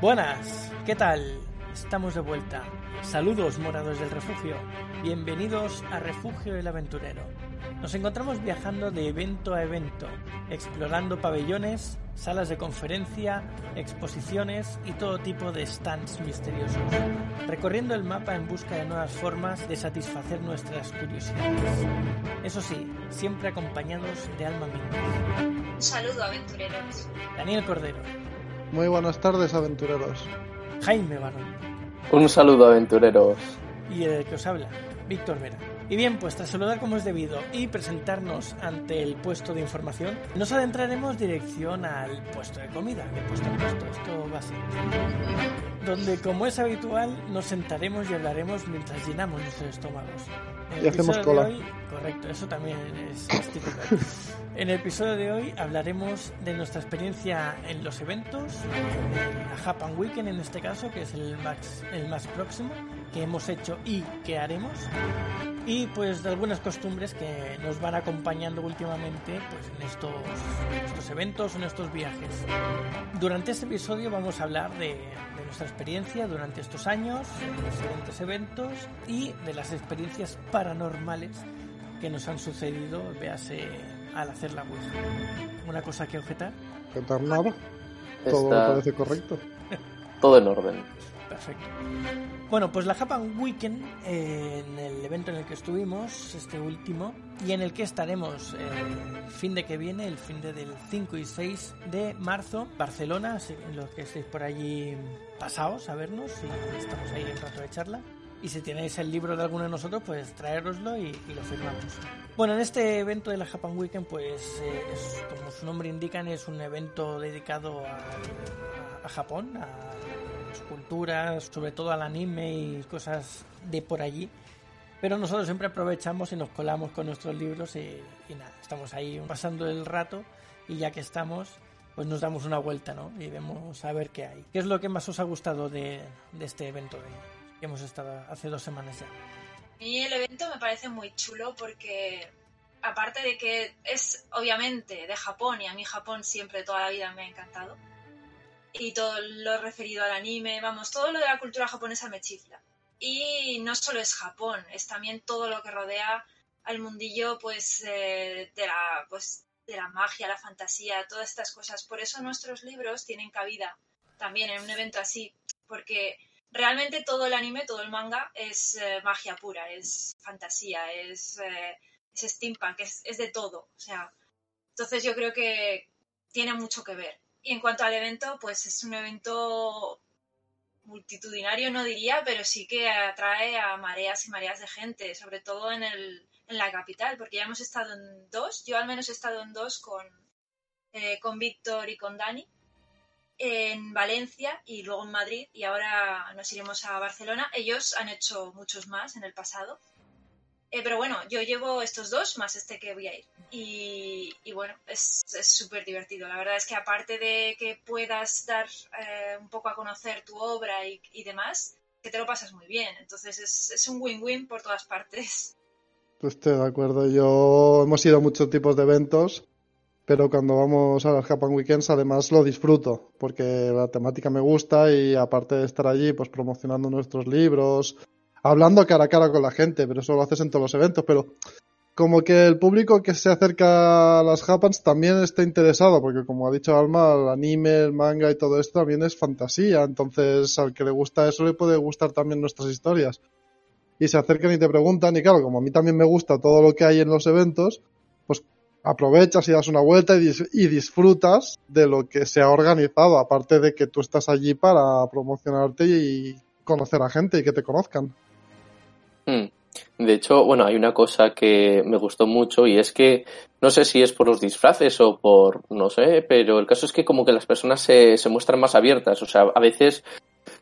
Buenas, ¿qué tal? Estamos de vuelta. Saludos, moradores del refugio. Bienvenidos a Refugio el Aventurero. Nos encontramos viajando de evento a evento, explorando pabellones, salas de conferencia, exposiciones y todo tipo de stands misteriosos, recorriendo el mapa en busca de nuevas formas de satisfacer nuestras curiosidades. Eso sí, siempre acompañados de Alma Mingus. Un saludo, aventureros. Daniel Cordero, Muy buenas tardes, aventureros. Jaime Barón Un saludo, aventureros. y el que os habla, Víctor Vera. Y bien, pues tras saludar como es debido y presentarnos ante el puesto de información, nos adentraremos dirección al puesto de comida, de puesto a puesto, esto va así. Donde, como es habitual, nos sentaremos y hablaremos mientras llenamos nuestros estómagos. En el Y hacemos cola. hoy- correcto, eso también es, es típico. En el episodio de hoy hablaremos de nuestra experiencia en los eventos, en la Japan Weekend en este caso, que es el más, el más próximo que hemos hecho y que haremos, y pues de algunas costumbres que nos van acompañando últimamente pues en estos, en estos eventos, en estos viajes. Durante este episodio vamos a hablar de, de nuestra experiencia durante estos años, en los diferentes eventos y de las experiencias paranormales que nos han sucedido, véase, al hacer la Ouija. ¿Una cosa que objetar? Contar nada. Todo Está parece correcto. todo en orden. Perfecto. Bueno, pues la Japan Weekend, eh, en el evento en el que estuvimos, este último, y en el que estaremos eh, el fin de que viene, el fin de del 5 y 6 de marzo, Barcelona, que los que estéis por allí pasaos a vernos y estamos ahí un rato de charla. Y si tenéis el libro de alguno de nosotros, pues traéroslo y, y lo firmamos. Bueno, en este evento de la Japan Weekend, pues eh, como su nombre indica, es un evento dedicado a- a Japón, a culturas, sobre todo al anime y cosas de por allí. Pero nosotros siempre aprovechamos y nos colamos con nuestros libros y, y nada, estamos ahí pasando el rato y ya que estamos, pues nos damos una vuelta, ¿no? Y vemos a ver qué hay. ¿Qué es lo que más os ha gustado de, de este evento de, que hemos estado hace dos semanas ya? Mí el evento me parece muy chulo porque, aparte de que es obviamente de Japón, y a mí Japón siempre toda la vida me ha encantado, y todo lo referido al anime, vamos, todo lo de la cultura japonesa me chifla. Y no solo es Japón, es también todo lo que rodea al mundillo pues, eh, de, la, pues, de la magia, la fantasía, todas estas cosas. Por eso nuestros libros tienen cabida también en un evento así, porque realmente todo el anime, todo el manga es eh, magia pura, es fantasía, es, eh, es steampunk, es, es de todo. O sea, entonces yo creo que tiene mucho que ver. Y en cuanto al evento, pues es un evento multitudinario, no diría, pero sí que atrae a mareas y mareas de gente, sobre todo en, el, en la capital, porque ya hemos estado en dos, yo al menos he estado en dos con, eh, con Víctor y con Dani, en Valencia y luego en Madrid y ahora nos iremos a Barcelona. Ellos han hecho muchos más en el pasado. Eh, pero bueno, yo llevo estos dos más este que voy a ir. Y, bueno, es es súper divertido. La verdad es que aparte de que puedas dar eh, un poco a conocer tu obra y, y demás, que te lo pasas muy bien. Entonces es, es un win-win por todas partes. Pues Estoy de acuerdo. Yo hemos ido a muchos tipos de eventos, pero cuando vamos a las Japan Weekends además lo disfruto, porque la temática me gusta y aparte de estar allí, pues promocionando nuestros libros, hablando cara a cara con la gente, pero eso lo haces en todos los eventos, pero como que el público que se acerca a las Japans también está interesado, porque como ha dicho Alma, el anime, el manga y todo esto también es fantasía, entonces al que le gusta eso le puede gustar también nuestras historias. Y se acercan y te preguntan, y claro, como a mí también me gusta todo lo que hay en los eventos, pues aprovechas y das una vuelta y, y disfrutas de lo que se ha organizado, aparte de que tú estás allí para promocionarte y conocer a gente y que te conozcan. Mm. De hecho, bueno, hay una cosa que me gustó mucho y es que no sé si es por los disfraces o por, no sé, pero el caso es que como que las personas se, se muestran más abiertas. O sea, a veces,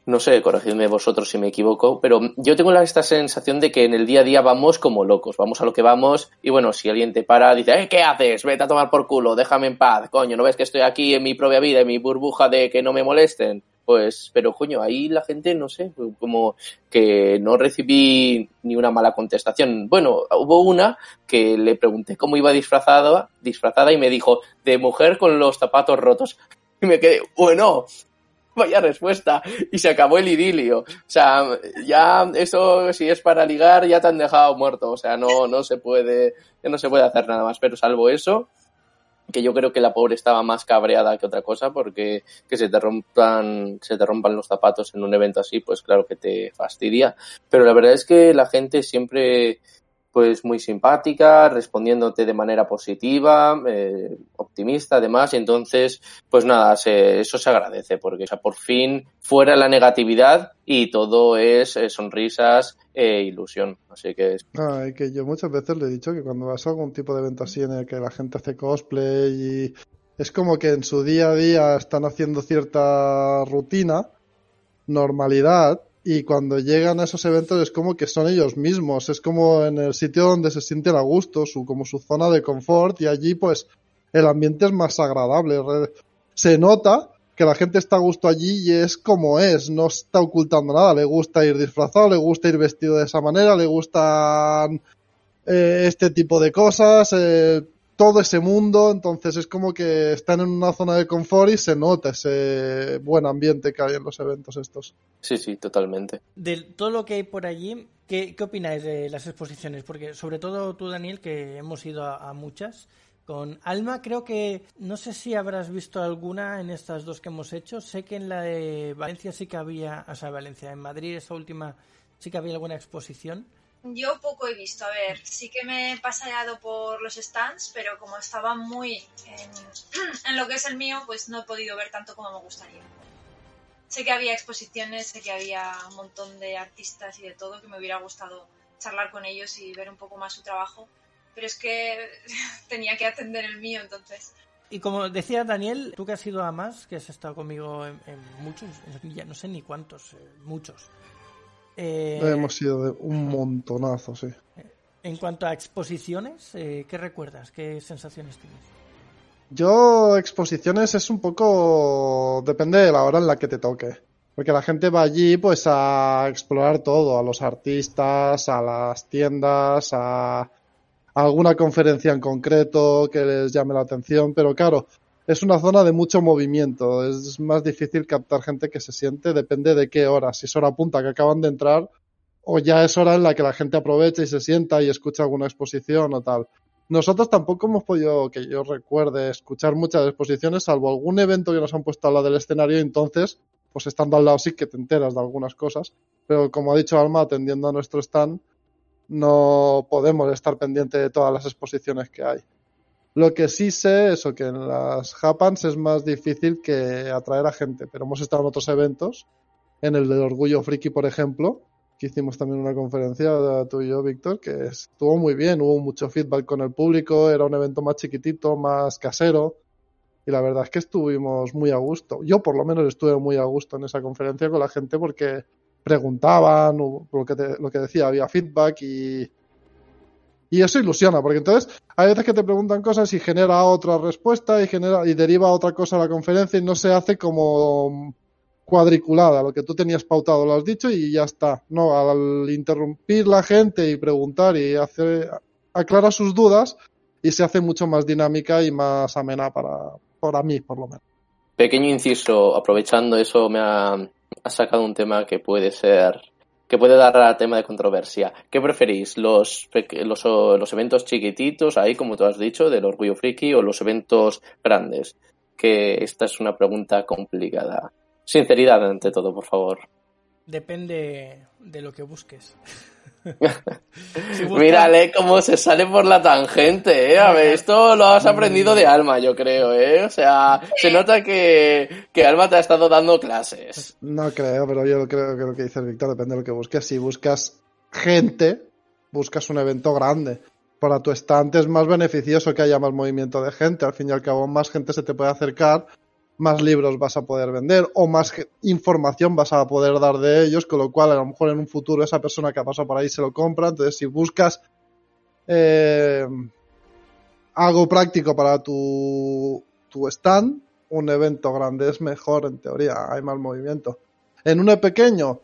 no sé, corregidme vosotros si me equivoco, pero yo tengo esta sensación de que en el día a día vamos como locos, vamos a lo que vamos y bueno, si alguien te para, dice, "Eh, ¿qué haces? Vete a tomar por culo, déjame en paz, coño, ¿no ves que estoy aquí en mi propia vida, en mi burbuja de que no me molesten? Pues, pero coño, ahí la gente, no sé, como que no recibí ni una mala contestación. Bueno, hubo una que le pregunté cómo iba disfrazada, disfrazada y me dijo, de mujer con los zapatos rotos. Y me quedé, bueno, Vaya respuesta. Y se acabó el idilio. O sea, ya eso si es para ligar ya te han dejado muerto. O sea, no, no se puede, no se puede hacer nada más. Pero salvo eso, que yo creo que la pobre estaba más cabreada que otra cosa porque que se te rompan se te rompan los zapatos en un evento así pues claro que te fastidia. Pero la verdad es que la gente siempre pues muy simpática, respondiéndote de manera positiva, eh, optimista además, y entonces, pues nada, se, eso se agradece, porque o por fin fuera la negatividad y todo es eh, sonrisas e ilusión, así que... Ah, que yo muchas veces le he dicho que cuando vas a algún tipo de evento así en el que la gente hace cosplay y es como que en su día a día están haciendo cierta rutina, normalidad, y cuando llegan a esos eventos es como que son ellos mismos, es como en el sitio donde se sienten a gusto, su, como su zona de confort y allí pues el ambiente es más agradable. Se nota que la gente está a gusto allí y es como es, no está ocultando nada, le gusta ir disfrazado, le gusta ir vestido de esa manera, le gustan eh, este tipo de cosas, eh, todo ese mundo, entonces es como que están en una zona de confort y se nota ese buen ambiente que hay en los eventos estos. Sí, sí, totalmente. De todo lo que hay por allí, ¿qué, qué opináis de las exposiciones? Porque sobre todo tú, Daniel, que hemos ido a, muchas, con Alma creo que, no sé si habrás visto alguna en estas dos que hemos hecho, sé que en la de Valencia sí que había, o sea, Valencia, en Madrid esta última sí que había alguna exposición. Yo poco he visto, a ver, sí que me he paseado por los stands, pero como estaba muy en, lo que es el mío, pues no he podido ver tanto como me gustaría. Sé que había exposiciones, sé que había un montón de artistas y de todo, que me hubiera gustado charlar con ellos y ver un poco más su trabajo, pero es que tenía que atender el mío, entonces. Y como decía Daniel, tú que has ido a más, que has estado conmigo en, muchos, ya no sé ni cuántos, eh, muchos. Eh, Hemos sido de un montonazo, sí. En cuanto a exposiciones, eh, ¿qué recuerdas? ¿Qué sensaciones tienes? Yo, exposiciones es un poco. depende de la hora en la que te toque. Porque la gente va allí, pues, a explorar todo: a los artistas, a las tiendas, a alguna conferencia en concreto que les llame la atención. Pero claro, es una zona de mucho movimiento. Es más difícil captar gente que se siente, depende de qué hora. Si es hora punta que acaban de entrar, o ya es hora en la que la gente aprovecha y se sienta y escucha alguna exposición o tal. Nosotros tampoco hemos podido, que yo recuerde, escuchar muchas exposiciones, salvo algún evento que nos han puesto al lado del escenario, entonces, pues estando al lado sí que te enteras de algunas cosas. Pero como ha dicho Alma, atendiendo a nuestro stand, no podemos estar pendientes de todas las exposiciones que hay. Lo que sí sé es que en las Japans es más difícil que atraer a gente, pero hemos estado en otros eventos, en el del Orgullo Friki, por ejemplo, que hicimos también una conferencia tú y yo, Víctor, que estuvo muy bien, hubo mucho feedback con el público, era un evento más chiquitito, más casero, y la verdad es que estuvimos muy a gusto. Yo por lo menos estuve muy a gusto en esa conferencia con la gente porque preguntaban, lo que, lo que decía, había feedback y y eso ilusiona, porque entonces hay veces que te preguntan cosas y genera otra respuesta y genera y deriva otra cosa a la conferencia y no se hace como cuadriculada, lo que tú tenías pautado lo has dicho y ya está. No, al interrumpir la gente y preguntar y hacer aclara sus dudas y se hace mucho más dinámica y más amena para, para mí, por lo menos. Pequeño inciso, aprovechando eso me ha, ha sacado un tema que puede ser que puede dar a tema de controversia. ¿Qué preferís? ¿Los, los, los eventos chiquititos, ahí como tú has dicho, del orgullo friki, o los eventos grandes? Que esta es una pregunta complicada. Sinceridad ante todo, por favor. Depende de lo que busques. Mírale cómo se sale por la tangente, ¿eh? A ver, esto lo has aprendido de Alma, yo creo, ¿eh? O sea, se nota que, que Alma te ha estado dando clases. No creo, pero yo creo que lo que dice Víctor depende de lo que busques. Si buscas gente, buscas un evento grande. Para tu estante es más beneficioso que haya más movimiento de gente. Al fin y al cabo, más gente se te puede acercar más libros vas a poder vender o más información vas a poder dar de ellos, con lo cual a lo mejor en un futuro esa persona que ha pasado por ahí se lo compra. Entonces, si buscas eh, algo práctico para tu, stand, un evento grande es mejor en teoría, hay más movimiento. En uno pequeño,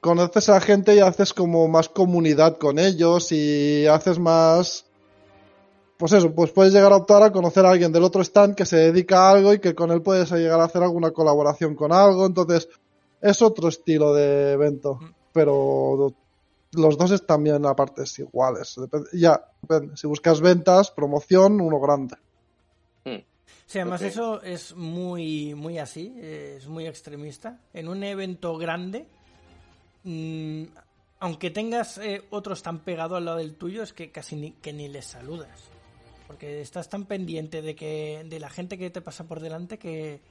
conoces a la gente y haces como más comunidad con ellos y haces más pues eso, pues puedes llegar a optar a conocer a alguien del otro stand que se dedica a algo y que con él puedes llegar a hacer alguna colaboración con algo. Entonces, es otro estilo de evento. Mm. Pero los dos están bien a partes iguales. Depende- ya, depende. Si buscas ventas, promoción, uno grande. Mm. Sí, además eso es muy, muy así, es muy extremista. En un evento grande, mm, aunque tengas eh, otros tan pegados al lado del tuyo, es que casi ni, que ni les saludas. Porque estás tan pendiente de que de la gente que te pasa por delante que,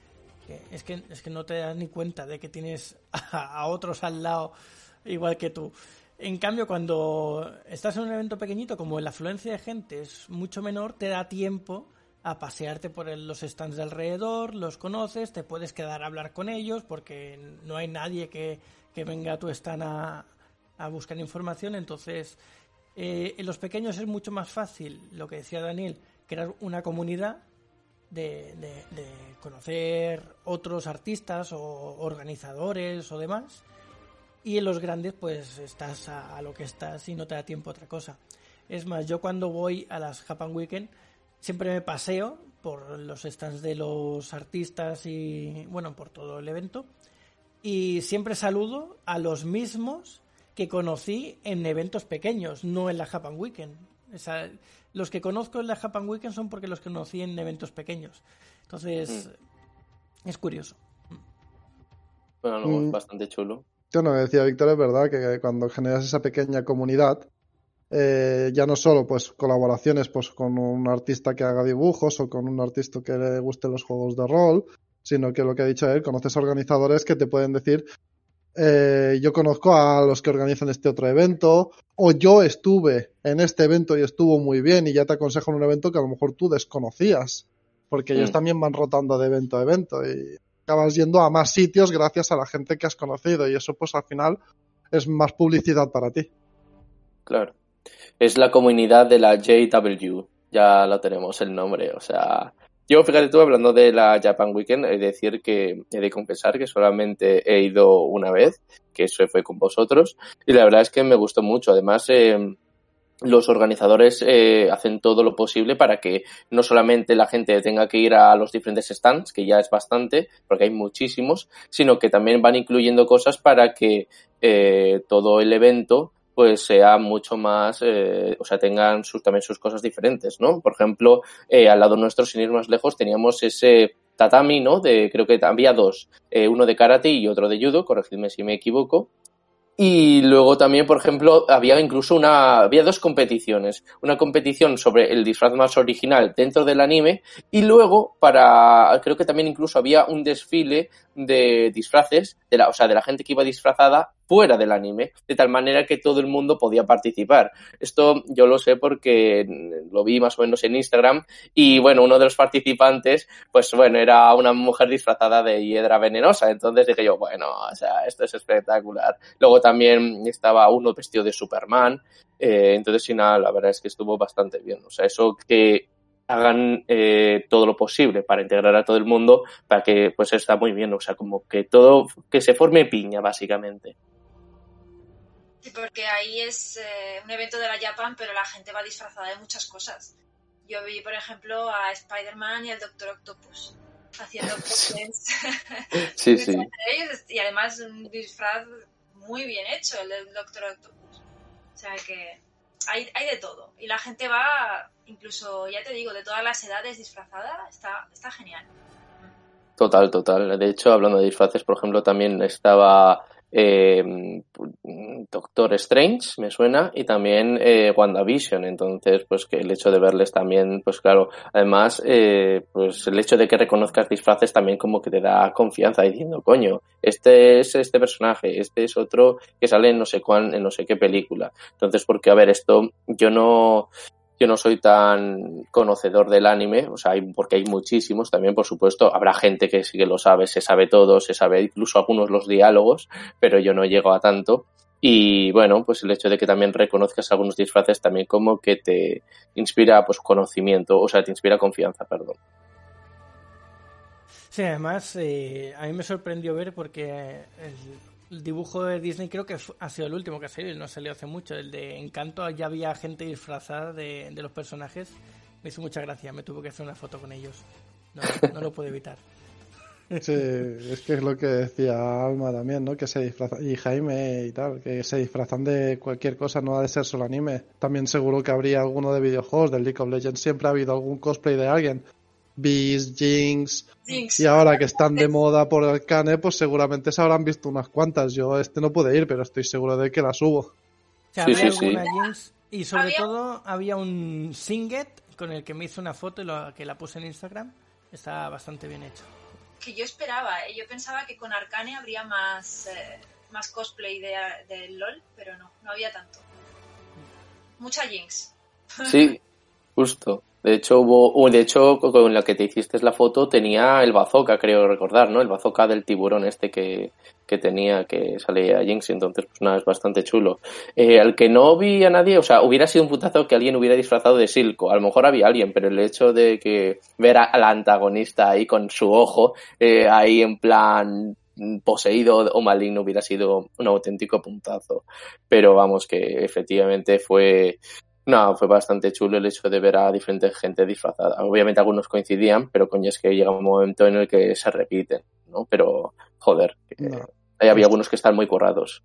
que es que es que no te das ni cuenta de que tienes a, a otros al lado igual que tú. En cambio, cuando estás en un evento pequeñito, como la afluencia de gente es mucho menor, te da tiempo a pasearte por los stands de alrededor, los conoces, te puedes quedar a hablar con ellos porque no hay nadie que, que venga a tu stand a, a buscar información. Entonces, eh, en los pequeños es mucho más fácil, lo que decía Daniel, crear una comunidad de, de- conocer otros artistas o organizadores o demás. Y en los grandes, pues estás a, lo que estás y no te da tiempo otra cosa. Es más, yo cuando voy a las Japan Weekend siempre me paseo por los stands de los artistas y, bueno, por todo el evento. Y siempre saludo a los mismos que conocí en eventos pequeños, no en la Japan Weekend. O sea, los que conozco en la Japan Weekend son porque los conocí en eventos pequeños. Entonces, es curioso. Bueno, no, Mm. es bastante chulo. Yo no decía Víctor, es verdad que cuando generas esa pequeña comunidad, eh, ya no solo pues colaboraciones pues con un artista que haga dibujos o con un artista que le guste los juegos de rol, sino que lo que ha dicho él, conoces organizadores que te pueden decir, eh, yo conozco a los que organizan este otro evento, o yo estuve en este evento y estuvo muy bien y ya te aconsejo un evento que a lo mejor tú desconocías, porque ellos Mm. también van rotando de evento a evento y acabas yendo a más sitios gracias a la gente que has conocido y eso pues al final es más publicidad para ti. Claro. Es la comunidad de la JW. Ya lo tenemos el nombre. O sea, yo, fíjate tú, hablando de la Japan Weekend, he de decir que he de confesar que solamente he ido una vez, que eso fue con vosotros, y la verdad es que me gustó mucho. Además, eh, los organizadores eh, hacen todo lo posible para que no solamente la gente tenga que ir a los diferentes stands, que ya es bastante, porque hay muchísimos, sino que también van incluyendo cosas para que eh, todo el evento pues sea mucho más, eh, o sea, tengan sus, también sus cosas diferentes, ¿no? Por ejemplo, eh, al lado nuestro, sin ir más lejos, teníamos ese tatami, ¿no? De, creo que había dos, eh, uno de karate y otro de judo, corregidme si me equivoco, y luego también, por ejemplo, había incluso una, había dos competiciones. Una competición sobre el disfraz más original dentro del anime y luego para, creo que también incluso había un desfile de disfraces, de la, o sea, de la gente que iba disfrazada fuera del anime, de tal manera que todo el mundo podía participar. Esto yo lo sé porque lo vi más o menos en Instagram y bueno, uno de los participantes, pues bueno, era una mujer disfrazada de hiedra venenosa, entonces dije yo, bueno, o sea, esto es espectacular. Luego también estaba uno vestido de Superman, eh, entonces nada, la verdad es que estuvo bastante bien. O sea, eso que hagan eh, todo lo posible para integrar a todo el mundo, para que pues está muy bien, o sea, como que todo, que se forme piña, básicamente. Sí, porque ahí es eh, un evento de la Japan, pero la gente va disfrazada de muchas cosas. Yo vi, por ejemplo, a Spider-Man y al Doctor Octopus haciendo cosplays Sí, sí. y además un disfraz muy bien hecho, el del Doctor Octopus. O sea que hay, hay de todo. Y la gente va, incluso, ya te digo, de todas las edades disfrazada, está, está genial. Total, total. De hecho, hablando de disfraces, por ejemplo, también estaba eh, Doctor Strange, me suena, y también eh, WandaVision. Entonces, pues que el hecho de verles también, pues claro, además, eh, pues el hecho de que reconozcas disfraces también como que te da confianza diciendo, coño, este es este personaje, este es otro que sale en no sé cuán, en no sé qué película. Entonces, porque a ver, esto yo no, yo no soy tan conocedor del anime, o sea, porque hay muchísimos también, por supuesto, habrá gente que sí que lo sabe, se sabe todo, se sabe incluso algunos los diálogos, pero yo no llego a tanto. Y bueno, pues el hecho de que también reconozcas algunos disfraces también como que te inspira pues conocimiento, o sea, te inspira confianza, perdón. Sí, además eh, a mí me sorprendió ver porque el, el dibujo de Disney creo que ha sido el último que ha salido, no salió hace mucho. El de Encanto ya había gente disfrazada de, de los personajes me hizo mucha gracia, me tuve que hacer una foto con ellos. No, no lo puedo evitar. Sí, es que es lo que decía Alma también, ¿no? Que se disfrazan, y Jaime y tal, que se disfrazan de cualquier cosa, no ha de ser solo anime. También seguro que habría alguno de videojuegos, del League of Legends, siempre ha habido algún cosplay de alguien. Beast, Jinx, Jinx. y ahora que están de moda por el cane, pues seguramente se habrán visto unas cuantas. Yo este no pude ir, pero estoy seguro de que las subo. O sea, Sí, Jinx y sobre Había- todo había un Singet con el que me hizo una foto y lo, que la puse en Instagram. Está bastante bien hecho. Que yo esperaba, ¿eh? yo pensaba que con Arcane habría más, eh, más cosplay de, de LOL, pero no, no había tanto. Mucha Jinx. Sí, justo. De hecho, hubo, de hecho, con la que te hiciste la foto tenía el bazooka, creo recordar, ¿no? El bazooka del tiburón este que, que tenía, que salía Jinx, entonces, pues nada, es bastante chulo. Eh, al que no vi a nadie, o sea, hubiera sido un putazo que alguien hubiera disfrazado de Silco. A lo mejor había alguien, pero el hecho de que ver al antagonista ahí con su ojo, eh, ahí en plan poseído o maligno hubiera sido un auténtico puntazo. Pero vamos, que efectivamente fue, no, fue bastante chulo el hecho de ver a diferente gente disfrazada. Obviamente algunos coincidían, pero coño, es que llega un momento en el que se repiten, ¿no? Pero, joder, que No. ahí había algunos que están muy currados.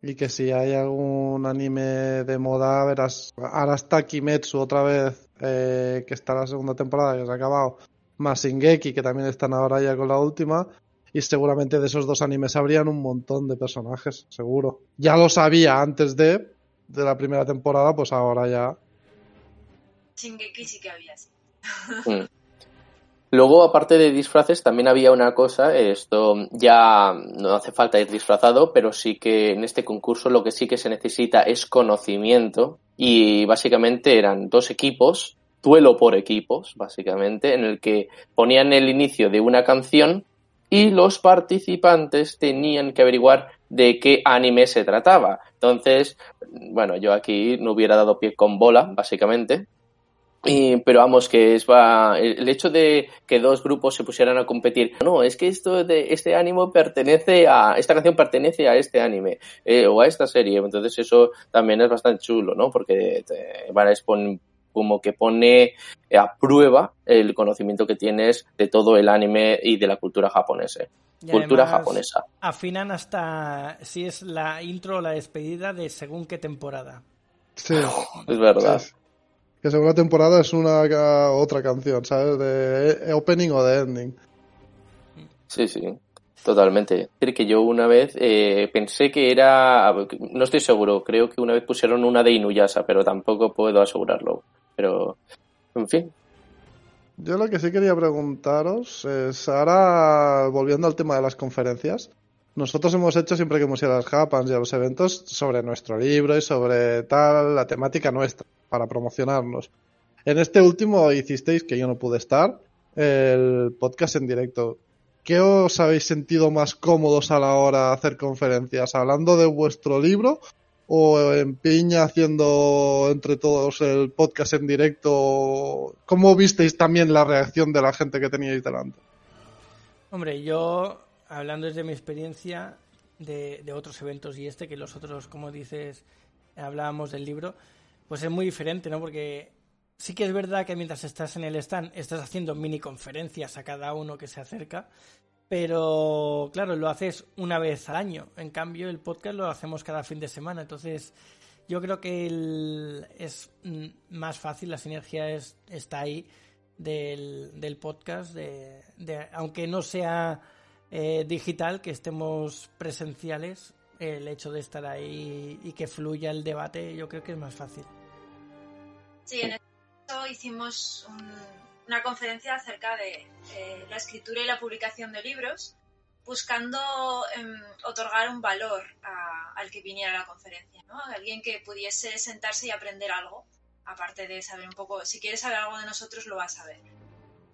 Y que si hay algún anime de moda, verás, ahora está Kimetsu otra vez, eh, que está la segunda temporada, que se ha acabado, más Shingeki, que también están ahora ya con la última, y seguramente de esos dos animes habrían un montón de personajes, seguro. Ya lo sabía antes de, de la primera temporada, pues ahora ya. Shingeki sí que había, sí. Mm. Luego, aparte de disfraces, también había una cosa, esto ya no hace falta ir disfrazado, pero sí que en este concurso lo que sí que se necesita es conocimiento y básicamente eran dos equipos, duelo por equipos, básicamente, en el que ponían el inicio de una canción y los participantes tenían que averiguar de qué anime se trataba. Entonces, bueno, yo aquí no hubiera dado pie con bola, básicamente, y, pero vamos, que es va, el hecho de que dos grupos se pusieran a competir, no, es que esto de este ánimo pertenece a, esta canción pertenece a este anime eh, o a esta serie, entonces eso también es bastante chulo, ¿no? Porque te van a expon- como que pone a prueba el conocimiento que tienes de todo el anime y de la cultura japonesa. Y cultura japonesa. Afinan hasta si es la intro o la despedida de según qué temporada. Sí, Es verdad. sí. Que segunda temporada es una otra canción, ¿sabes? De opening o de ending. Sí, sí, totalmente. Es decir, que yo una vez eh, pensé que era, no estoy seguro, creo que una vez pusieron una de Inuyasha, pero tampoco puedo asegurarlo. Pero, en fin, Yo lo que sí quería preguntaros es, ahora volviendo al tema de las conferencias, nosotros hemos hecho siempre que hemos ido a las Japans y a los eventos sobre nuestro libro y sobre tal, la temática nuestra, para promocionarnos. En este último hicisteis, que yo no pude estar, el podcast en directo. ¿Qué os habéis sentido más cómodos a la hora de hacer conferencias? ¿Hablando de vuestro libro o en piña haciendo entre todos el podcast en directo? ¿Cómo visteis también la reacción de la gente que teníais delante? Hombre, yo, hablando desde mi experiencia de, de otros eventos y este, que los otros, como dices, hablábamos del libro, pues es muy diferente, ¿no? Porque sí que es verdad que mientras estás en el stand, estás haciendo mini conferencias a cada uno que se acerca, pero claro, lo haces una vez al año. En cambio, el podcast lo hacemos cada fin de semana. Entonces, yo creo que el- es mm, más fácil, la sinergia es, está ahí del, del podcast, de, de- aunque no sea eh, digital, que estemos presenciales, el hecho de estar ahí y que fluya el debate, yo creo que es más fácil. Sí, en esto hicimos un- una conferencia acerca de eh, la escritura y la publicación de libros, buscando em, otorgar un valor a- al que viniera a la conferencia, ¿no? Alguien que pudiese sentarse y aprender algo, aparte de saber un poco, si quieres saber algo de nosotros, lo vas a saber.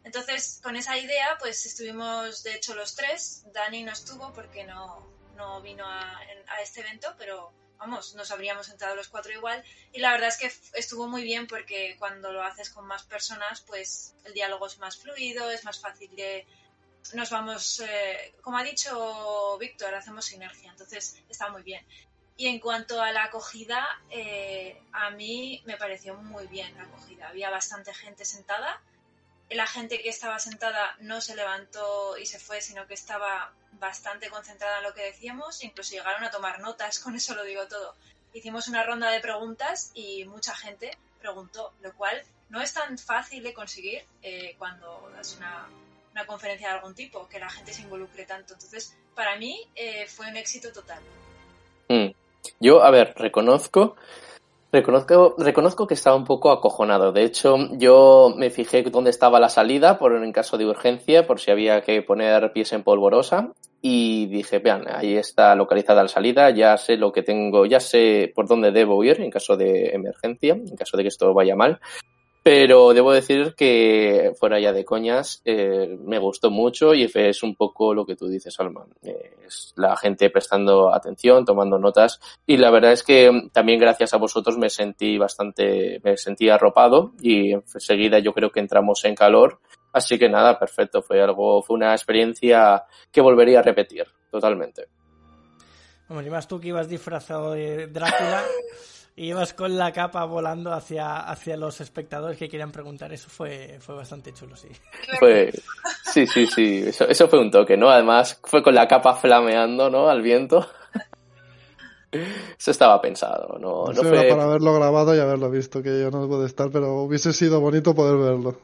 Entonces, con esa idea, pues estuvimos, de hecho, los tres. Dani no estuvo porque no, no vino a, a este evento, pero vamos, nos habríamos sentado los cuatro igual. Y la verdad es que estuvo muy bien porque cuando lo haces con más personas, pues el diálogo es más fluido, es más fácil de... Nos vamos, eh, como ha dicho Víctor, hacemos sinergia, entonces está muy bien. Y en cuanto a la acogida, eh, a mí me pareció muy bien la acogida. Había bastante gente sentada. La gente que estaba sentada no se levantó y se fue, sino que estaba bastante concentrada en lo que decíamos. Incluso llegaron a tomar notas, con eso lo digo todo. Hicimos una ronda de preguntas y mucha gente preguntó, lo cual no es tan fácil de conseguir eh, cuando das una, una, conferencia de algún tipo, que la gente se involucre tanto. Entonces, para mí eh, fue un éxito total. Mm. Yo, a ver, reconozco, reconozco, reconozco que estaba un poco acojonado. De hecho, yo me fijé dónde estaba la salida, por en caso de urgencia, por si había que poner pies en polvorosa. Y dije, vean, ahí está localizada la salida, ya sé lo que tengo, ya sé por dónde debo ir en caso de emergencia, en caso de que esto vaya mal. Pero debo decir que, fuera ya de coñas, eh, me gustó mucho y es un poco lo que tú dices, Alma. es la gente prestando atención, tomando notas. Y la verdad es que también gracias a vosotros me sentí bastante, me sentí arropado y enseguida yo creo que entramos en calor. Así que nada, perfecto. Fue algo, fue una experiencia que volvería a repetir, totalmente. Hombre, más tú que ibas disfrazado de Drácula. y ibas con la capa volando hacia, hacia los espectadores que querían preguntar. Eso fue, fue bastante chulo, sí. Fue, sí, sí, sí. Eso, eso fue un toque, ¿no? Además, fue con la capa flameando, ¿no? Al viento. Eso estaba pensado, no, no fue... para haberlo grabado y haberlo visto, que yo no pude estar, pero hubiese sido bonito poder verlo.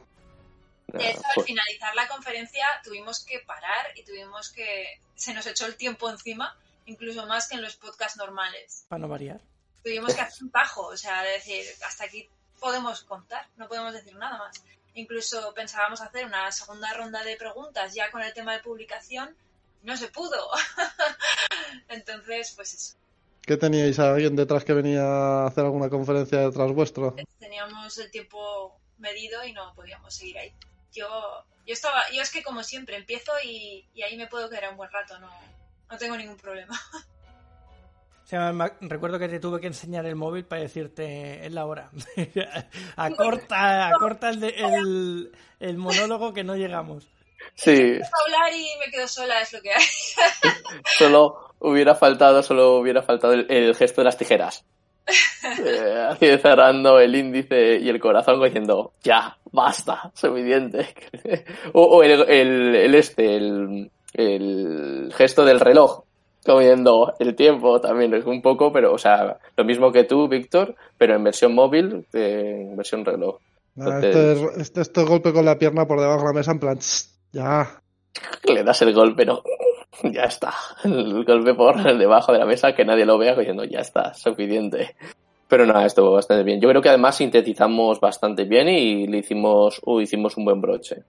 De hecho, al finalizar la conferencia tuvimos que parar y tuvimos que... Se nos echó el tiempo encima, incluso más que en los podcasts normales. Para no variar tuvimos que hacer un tajo, o sea, de decir, hasta aquí podemos contar, no podemos decir nada más. Incluso pensábamos hacer una segunda ronda de preguntas ya con el tema de publicación, no se pudo. Entonces, pues eso. ¿Qué teníais a alguien detrás que venía a hacer alguna conferencia detrás vuestro? Teníamos el tiempo medido y no podíamos seguir ahí. Yo, yo estaba, yo es que como siempre empiezo y, y ahí me puedo quedar un buen rato, no, no tengo ningún problema. recuerdo que te tuve que enseñar el móvil para decirte es la hora. acorta, acorta el, el, monólogo que no llegamos. Sí. hablar y me quedo sola, es lo que hay. solo hubiera faltado, solo hubiera faltado el, gesto de las tijeras. Eh, así cerrando el índice y el corazón diciendo ya, basta, suficiente. o, o el, el, el, este, el, el gesto del reloj comiendo el tiempo también es un poco, pero, o sea, lo mismo que tú, Víctor, pero en versión móvil, en versión reloj. este, este, este, golpe con la pierna por debajo de la mesa, en plan, ya. Le das el golpe, no. Ya está. El golpe por debajo de la mesa, que nadie lo vea, diciendo, ya está, suficiente. Pero nada, estuvo bastante bien. Yo creo que además sintetizamos bastante bien y le hicimos, uh, hicimos un buen broche.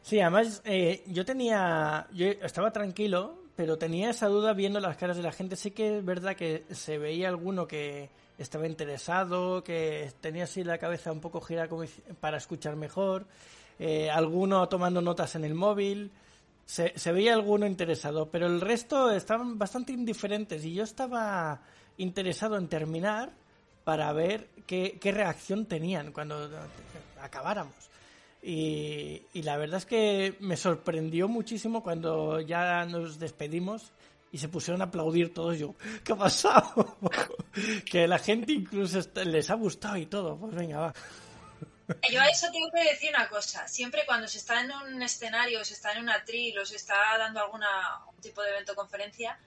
Sí, además eh, yo tenía, yo estaba tranquilo pero tenía esa duda viendo las caras de la gente. Sí que es verdad que se veía alguno que estaba interesado, que tenía así la cabeza un poco girada para escuchar mejor, eh, alguno tomando notas en el móvil. Se, veía alguno interesado, pero el resto estaban bastante indiferentes y yo estaba interesado en terminar para ver qué reacción tenían cuando acabáramos. Y, la verdad es que me sorprendió muchísimo cuando ya nos despedimos y se pusieron a aplaudir todos. Yo, ¿qué ha pasado? que la gente incluso les ha gustado y todo. Pues venga, va. Yo a eso tengo que decir una cosa. Siempre cuando se está en un escenario, se está en una atril o se está dando algún tipo de evento conferencia,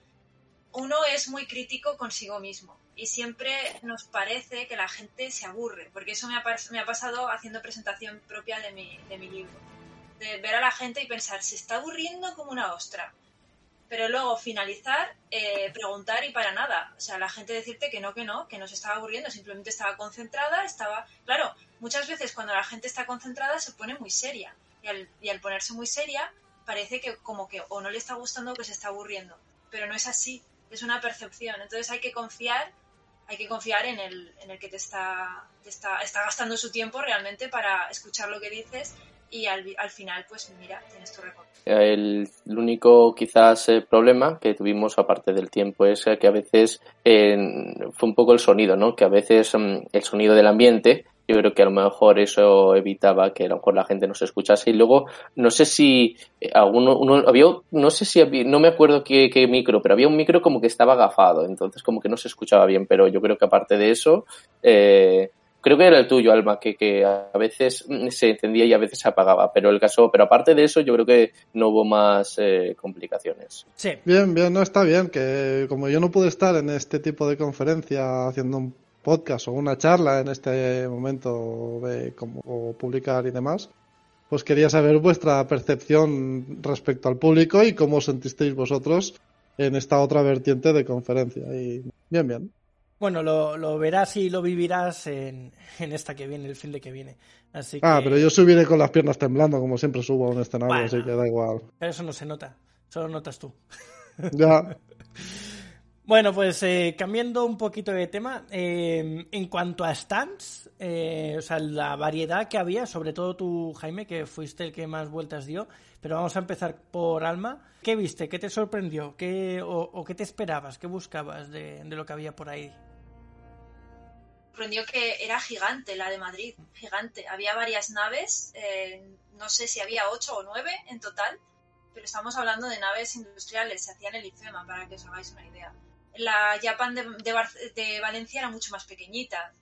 uno es muy crítico consigo mismo y siempre nos parece que la gente se aburre, porque eso me ha, pasado haciendo presentación propia de mi, de mi, libro. De ver a la gente y pensar, se está aburriendo como una ostra. Pero luego finalizar, eh, preguntar y para nada. O sea, la gente decirte que no, que no, que no se estaba aburriendo, simplemente estaba concentrada, estaba... Claro, muchas veces cuando la gente está concentrada se pone muy seria. Y al, y al ponerse muy seria, parece que como que o no le está gustando o que se está aburriendo. Pero no es así es una percepción. Entonces hay que confiar, hay que confiar en el, en el que te está, está, está gastando su tiempo realmente para escuchar lo que dices y al, al final, pues mira, tienes tu récord. El, único quizás eh, problema que tuvimos aparte del tiempo es que a veces fue un poco el sonido, ¿no? Que a veces mm, el sonido del ambiente yo creo que a lo mejor eso evitaba que a lo mejor la gente no se escuchase. Y luego, no sé si eh, alguno, uno, había, no sé si había, no me acuerdo qué, qué, micro, pero había un micro como que estaba agafado, entonces como que no se escuchaba bien, pero yo creo que aparte de eso, eh, creo que era el tuyo, Alma, que, que, a veces se encendía y a veces se apagaba, pero el caso, pero aparte de eso, yo creo que no hubo más eh, complicaciones. Sí. Bien, bien, no está bien, que como yo no pude estar en este tipo de conferencia haciendo un podcast o una charla en este momento de cómo publicar y demás, pues quería saber vuestra percepción respecto al público y cómo os sentisteis vosotros en esta otra vertiente de conferencia. Y bien, bien. Bueno, lo, lo, verás y lo vivirás en, en, esta que viene, el fin de que viene. Así que... Ah, pero yo subiré con las piernas temblando, como siempre subo a un escenario, Bueno. así que da igual. Pero eso no se nota, solo notas tú. Ya. Bueno, pues eh, cambiando un poquito de tema, eh, en cuanto a stands, eh, o sea, la variedad que había, sobre todo tú, Jaime, que fuiste el que más vueltas dio, pero vamos a empezar por Alma. ¿Qué viste? ¿Qué te sorprendió? ¿Qué, o, o qué te esperabas? ¿Qué buscabas de, de, lo que había por ahí? Sorprendió que era gigante la de Madrid, gigante. Había varias naves, eh, no sé si había ocho o nueve en total, pero estamos hablando de naves industriales, se hacían el IFEMA, para que os hagáis una idea la Japan de, Valencia era mucho más pequeñita.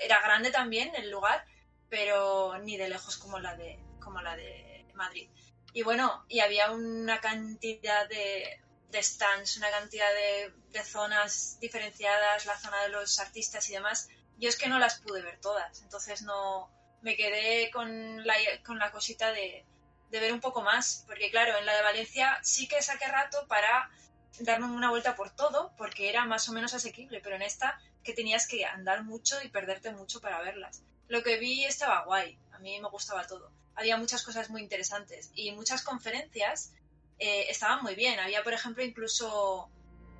Era grande también el lugar, pero ni de lejos como la de, como la de Madrid. Y bueno, y había una cantidad de, de stands, una cantidad de, de, zonas diferenciadas, la zona de los artistas y demás. Yo es que no las pude ver todas, entonces no me quedé con la, con la cosita de, de ver un poco más, porque claro, en la de Valencia sí que saqué rato para darme una vuelta por todo porque era más o menos asequible, pero en esta que tenías que andar mucho y perderte mucho para verlas. Lo que vi estaba guay, a mí me gustaba todo. Había muchas cosas muy interesantes y muchas conferencias eh, estaban muy bien. Había, por ejemplo, incluso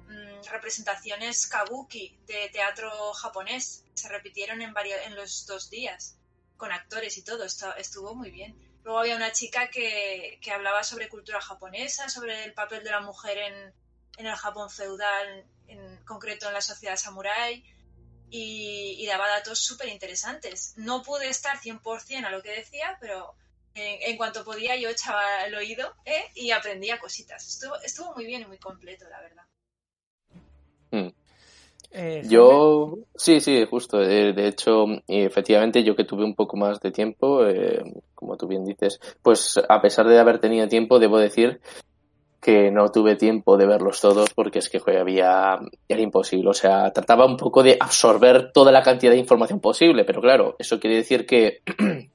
mmm, representaciones kabuki de teatro japonés. Se repitieron en, varios, en los dos días con actores y todo. Estuvo muy bien. Luego había una chica que, que hablaba sobre cultura japonesa, sobre el papel de la mujer en, en el Japón feudal, en concreto en la sociedad samurái, y, y daba datos súper interesantes. No pude estar 100% a lo que decía, pero en, en, cuanto podía yo echaba el oído ¿eh? y aprendía cositas. Estuvo, estuvo muy bien y muy completo, la verdad. Hmm. Eh, yo, sí, sí, justo. De, de, hecho, efectivamente, yo que tuve un poco más de tiempo, eh, como tú bien dices, pues a pesar de haber tenido tiempo, debo decir que no tuve tiempo de verlos todos porque es que había era imposible, o sea, trataba un poco de absorber toda la cantidad de información posible, pero claro, eso quiere decir que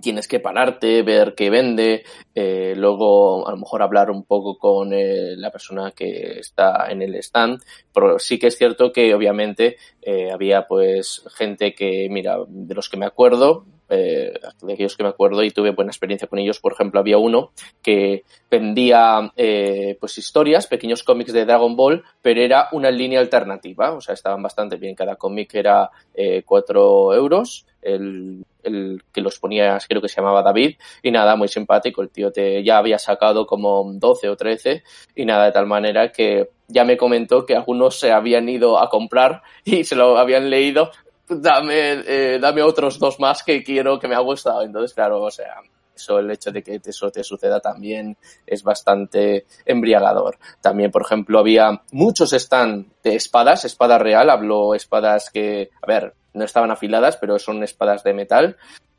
tienes que pararte, ver qué vende, eh, luego a lo mejor hablar un poco con eh, la persona que está en el stand, pero sí que es cierto que obviamente eh, había pues gente que, mira, de los que me acuerdo, eh, de aquellos que me acuerdo y tuve buena experiencia con ellos. Por ejemplo, había uno que vendía eh, pues historias, pequeños cómics de Dragon Ball, pero era una línea alternativa, o sea, estaban bastante bien. Cada cómic era eh, 4 euros. El, el, que los ponía, creo que se llamaba David, y nada, muy simpático. El tío te ya había sacado como 12 o 13, y nada, de tal manera que ya me comentó que algunos se habían ido a comprar y se lo habían leído dame, eh, dame otros dos más que quiero, que me ha gustado. Entonces, claro, o sea, eso, el hecho de que eso te suceda también es bastante embriagador. También, por ejemplo, había muchos stand de espadas, espada real, hablo espadas que, a ver, no estaban afiladas, pero son espadas de metal.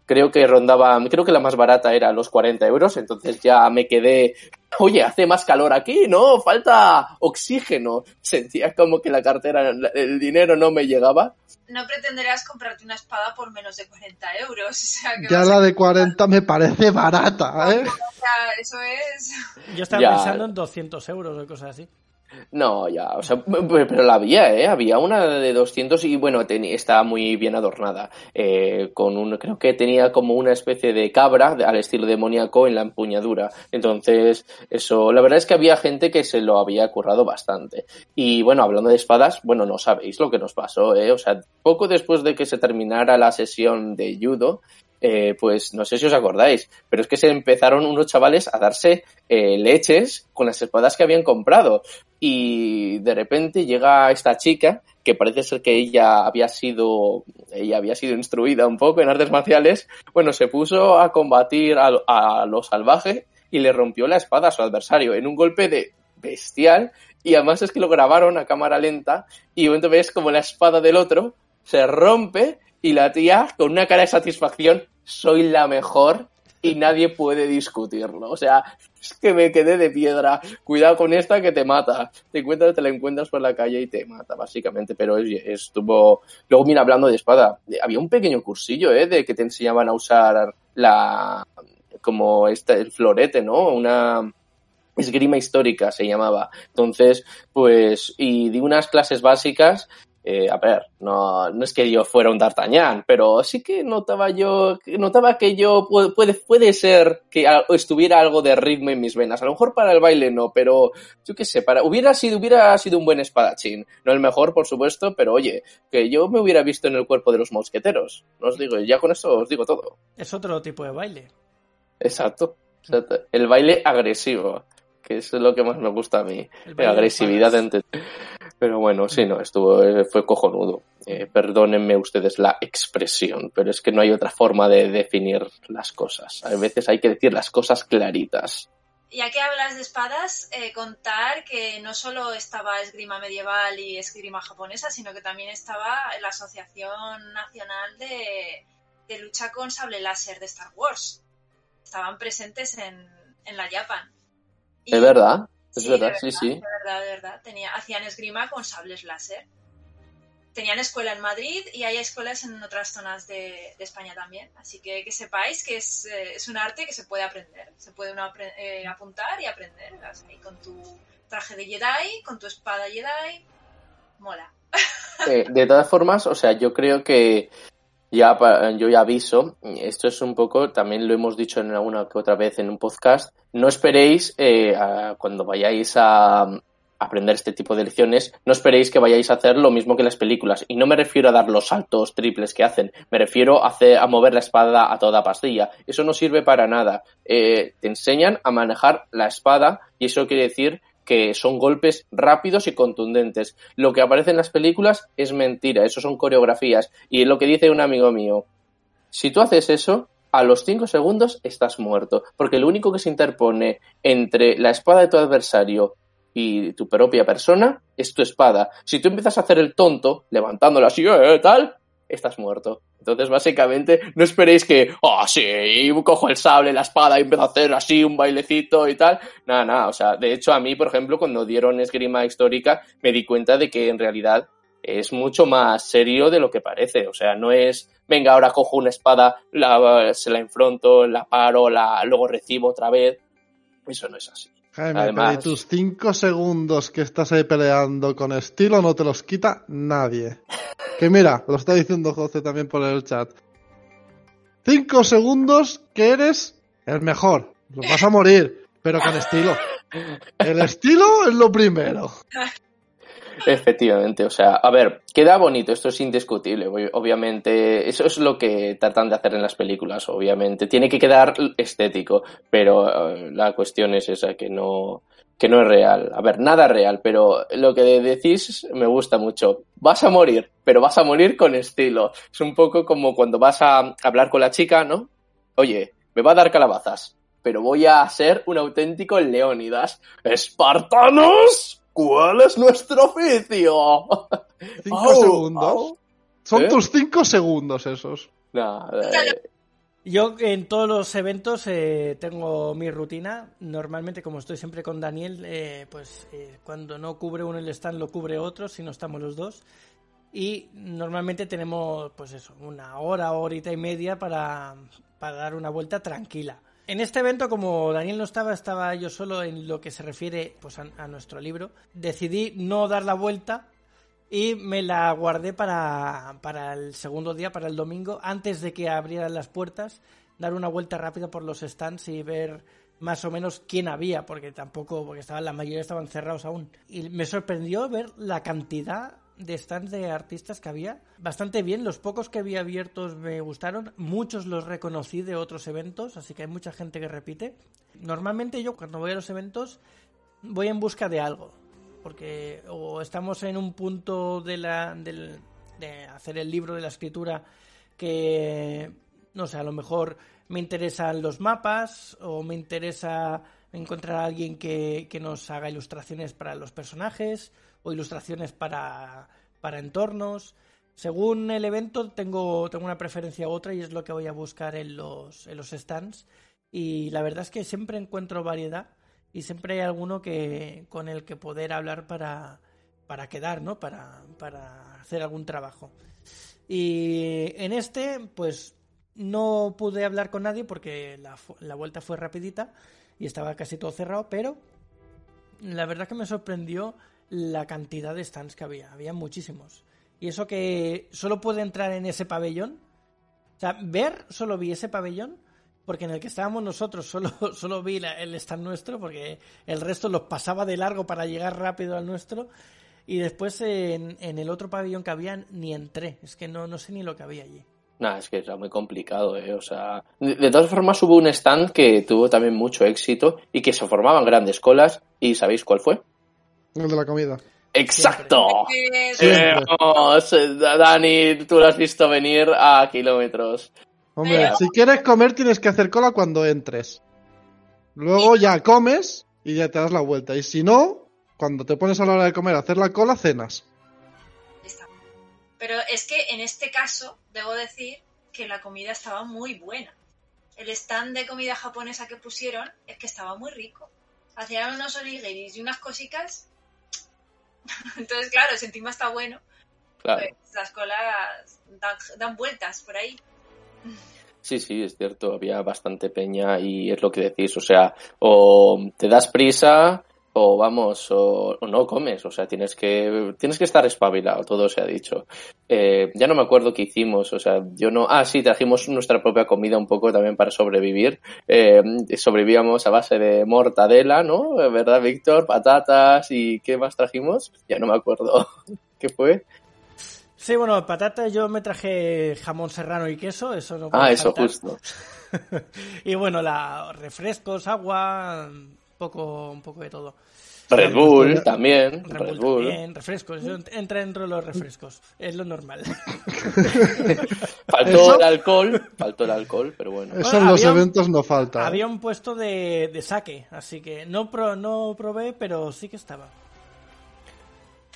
Creo que rondaba, creo que la más barata era los 40 euros, entonces ya me quedé, oye, hace más calor aquí, ¿no? Falta oxígeno. Sentía como que la cartera, el dinero no me llegaba no pretenderás comprarte una espada por menos de 40 euros. O sea, que ya la de 40 a... me parece barata, ¿eh? O sea, eso es... Yo estaba ya. pensando en 200 euros o cosas así. No, ya, o sea, pero la había, ¿eh? Había una de 200 y bueno, estaba muy bien adornada. Eh, con un, creo que tenía como una especie de cabra al estilo demoníaco en la empuñadura. Entonces, eso, la verdad es que había gente que se lo había currado bastante. Y bueno, hablando de espadas, bueno, no sabéis lo que nos pasó, ¿eh? O sea, poco después de que se terminara la sesión de judo, eh, pues no sé si os acordáis, pero es que se empezaron unos chavales a darse eh, leches con las espadas que habían comprado. Y de repente llega esta chica, que parece ser que ella había sido, ella había sido instruida un poco en artes marciales, bueno, se puso a combatir a, a lo salvaje y le rompió la espada a su adversario en un golpe de bestial y además es que lo grabaron a cámara lenta y de momento ves como la espada del otro se rompe y la tía con una cara de satisfacción, soy la mejor y nadie puede discutirlo. O sea, es que me quedé de piedra. Cuidado con esta que te mata. Te encuentras, te la encuentras por la calle y te mata, básicamente. Pero estuvo. Luego, mira, hablando de espada, había un pequeño cursillo, ¿eh? De que te enseñaban a usar la. como este, el florete, ¿no? Una esgrima histórica se llamaba. Entonces, pues, y di unas clases básicas eh, a ver, no, no es que yo fuera un D'Artagnan, pero sí que notaba yo, notaba que yo puede, puede ser que estuviera algo de ritmo en mis venas. A lo mejor para el baile no, pero yo qué sé, para, hubiera sido, hubiera sido un buen espadachín. No el mejor, por supuesto, pero oye, que yo me hubiera visto en el cuerpo de los mosqueteros. No os digo, ya con eso os digo todo. Es otro tipo de baile. Exacto. El baile agresivo que es lo que más me gusta a mí. La agresividad entre... Pero bueno, sí, no, estuvo, eh, fue cojonudo. Eh, perdónenme ustedes la expresión, pero es que no hay otra forma de definir las cosas. A veces hay que decir las cosas claritas. Ya que hablas de espadas, eh, contar que no solo estaba esgrima medieval y esgrima japonesa, sino que también estaba la Asociación Nacional de, Lucha con Sable Láser de Star Wars. Estaban presentes en, en la Japan. Es verdad, es verdad, sí, sí. De verdad, de verdad. Tenía, hacían esgrima con sables láser. Tenían escuela en Madrid y hay escuelas en otras zonas de, España también. Así que que sepáis que es, eh, es, un arte que se puede aprender. Se puede uno eh, apuntar y aprender. Ahí con tu traje de Jedi, con tu espada Jedi. Mola. Eh, de todas formas, o sea, yo creo que ya yo ya aviso, esto es un poco, también lo hemos dicho en alguna que otra vez en un podcast, no esperéis eh, cuando vayáis a, aprender este tipo de lecciones, no esperéis que vayáis a hacer lo mismo que las películas. Y no me refiero a dar los saltos triples que hacen, me refiero a, hacer, a mover la espada a toda pastilla. Eso no sirve para nada. Eh, te enseñan a manejar la espada y eso quiere decir que son golpes rápidos y contundentes. Lo que aparece en las películas es mentira, eso son coreografías. Y lo que dice un amigo mío, si tú haces eso, a los 5 segundos estás muerto, porque lo único que se interpone entre la espada de tu adversario y tu propia persona es tu espada. Si tú empiezas a hacer el tonto, levantándola así, eh, tal, estás muerto. Entonces, básicamente, no esperéis que, ah, oh, sí, cojo el sable, la espada y empiezo a hacer así un bailecito y tal. Nada, nada. O sea, de hecho, a mí, por ejemplo, cuando dieron esgrima histórica, me di cuenta de que en realidad es mucho más serio de lo que parece. O sea, no es, venga, ahora cojo una espada, la, se la enfronto, la paro, la, luego recibo otra vez. Eso no es así. Jaime, Además... tus cinco segundos que estás ahí peleando con estilo no te los quita nadie. Que mira, lo está diciendo José también por el chat. Cinco segundos que eres el mejor. Lo vas a morir, pero con estilo. El estilo es lo primero. Efectivamente, o sea, a ver, queda bonito, esto es indiscutible, obviamente, eso es lo que tratan de hacer en las películas, obviamente, tiene que quedar estético, pero eh, la cuestión es esa, que no, que no es real. A ver, nada real, pero lo que decís me gusta mucho. Vas a morir, pero vas a morir con estilo. Es un poco como cuando vas a hablar con la chica, ¿no? Oye, me va a dar calabazas, pero voy a ser un auténtico Leónidas. ¡Espartanos! ¿Cuál es nuestro oficio? Cinco segundos. Son ¿Eh? tus cinco segundos esos. Eh. Yo en todos los eventos eh, tengo mi rutina. Normalmente, como estoy siempre con Daniel, pues cuando no cubre uno el stand lo cubre otro, si no estamos los dos. Y normalmente tenemos, pues eso, una hora, horita y media para, para dar una vuelta tranquila. En este evento, como Daniel no estaba, estaba yo solo en lo que se refiere pues, a, nuestro libro. Decidí no dar la vuelta y me la guardé para, para, el segundo día, para el domingo, antes de que abrieran las puertas, dar una vuelta rápida por los stands y ver más o menos quién había, porque tampoco, porque estaban, la mayoría estaban cerrados aún. Y me sorprendió ver la cantidad de stands de artistas que había. Bastante bien, los pocos que había abiertos me gustaron. Muchos los reconocí de otros eventos, así que hay mucha gente que repite. Normalmente yo cuando voy a los eventos voy en busca de algo. Porque o estamos en un punto de, la, del, de hacer el libro de la escritura que, no sé, a lo mejor me interesan los mapas o me interesa encontrar a alguien que, que nos haga ilustraciones para los personajes o ilustraciones para, para entornos. Según el evento tengo, tengo una preferencia u otra y es lo que voy a buscar en los, en los stands. Y la verdad es que siempre encuentro variedad y siempre hay alguno que, con el que poder hablar para, para quedar, ¿no? Para, para hacer algún trabajo. Y en este, pues no pude hablar con nadie porque la, la vuelta fue rapidita y estaba casi todo cerrado, pero la verdad que me sorprendió la cantidad de stands que había. Había muchísimos. Y eso que solo pude entrar en ese pabellón. O sea, ver solo vi ese pabellón. Porque en el que estábamos nosotros solo, solo vi el stand nuestro. Porque el resto los pasaba de largo para llegar rápido al nuestro. Y después en, en el otro pabellón que había ni entré. Es que no, no sé ni lo que había allí. Nada, es que era muy complicado, ¿eh? O sea, de, de, todas formas hubo un stand que tuvo también mucho éxito y que se formaban grandes colas. ¿Y sabéis cuál fue? El de la comida. ¡Exacto! Vamos, Dani, tú lo has visto venir a kilómetros. Hombre, Pero- si quieres comer tienes que hacer cola cuando entres. Luego ya comes y ya te das la vuelta. Y si no, cuando te pones a la hora de comer a hacer la cola, cenas. Pero es que en este caso, debo decir que la comida estaba muy buena. El stand de comida japonesa que pusieron es que estaba muy rico. Hacían unos onigiris y unas cositas. Entonces, claro, si encima está bueno, Claro. pues las colas dan, dan vueltas por ahí. Sí, sí, es cierto, había bastante peña y es lo que decís, o sea, o te das prisa o vamos, o, o no comes, o sea, tienes que, tienes que estar espabilado, todo se ha dicho. Eh, ya no me acuerdo qué hicimos, o sea, yo no, ah, sí, trajimos nuestra propia comida un poco también para sobrevivir, eh, sobrevivíamos a base de mortadela, ¿no? ¿Verdad, Víctor? Patatas y ¿qué más trajimos? Ya no me acuerdo qué fue. Sí, bueno, patata yo me traje jamón serrano y queso, eso no puede Ah, eso, justo. y bueno, la, refrescos, agua, poco, un poco de todo. Red Bull también, Red Red Bull también, refrescos, eso entra dentro de los refrescos, es lo normal. Faltó ¿Eso? el alcohol, faltó el alcohol, pero bueno. Eso en los un- eventos no falta. ¿eh? Había un puesto de, de saque, así que no, pro- no probé, pero sí que estaba.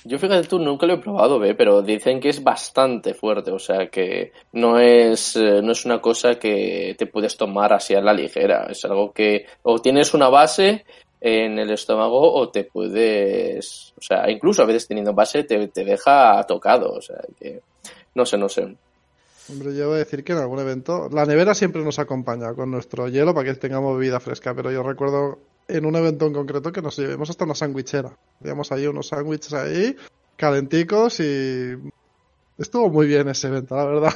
Yo fíjate tú, nunca lo he probado, ¿ve? pero dicen que es bastante fuerte, o sea que no es, eh, no es una cosa que te puedes tomar así a la ligera, es algo que o tienes una base en el estómago o te puedes, o sea, incluso a veces teniendo base te, te deja tocado, o sea que no sé, no sé. Hombre, yo voy a decir que en algún evento. La nevera siempre nos acompaña con nuestro hielo para que tengamos bebida fresca, pero yo recuerdo en un evento en concreto que nos llevamos hasta una sandwichera. Llevamos ahí unos sándwiches ahí, calenticos y. Estuvo muy bien ese evento, la verdad.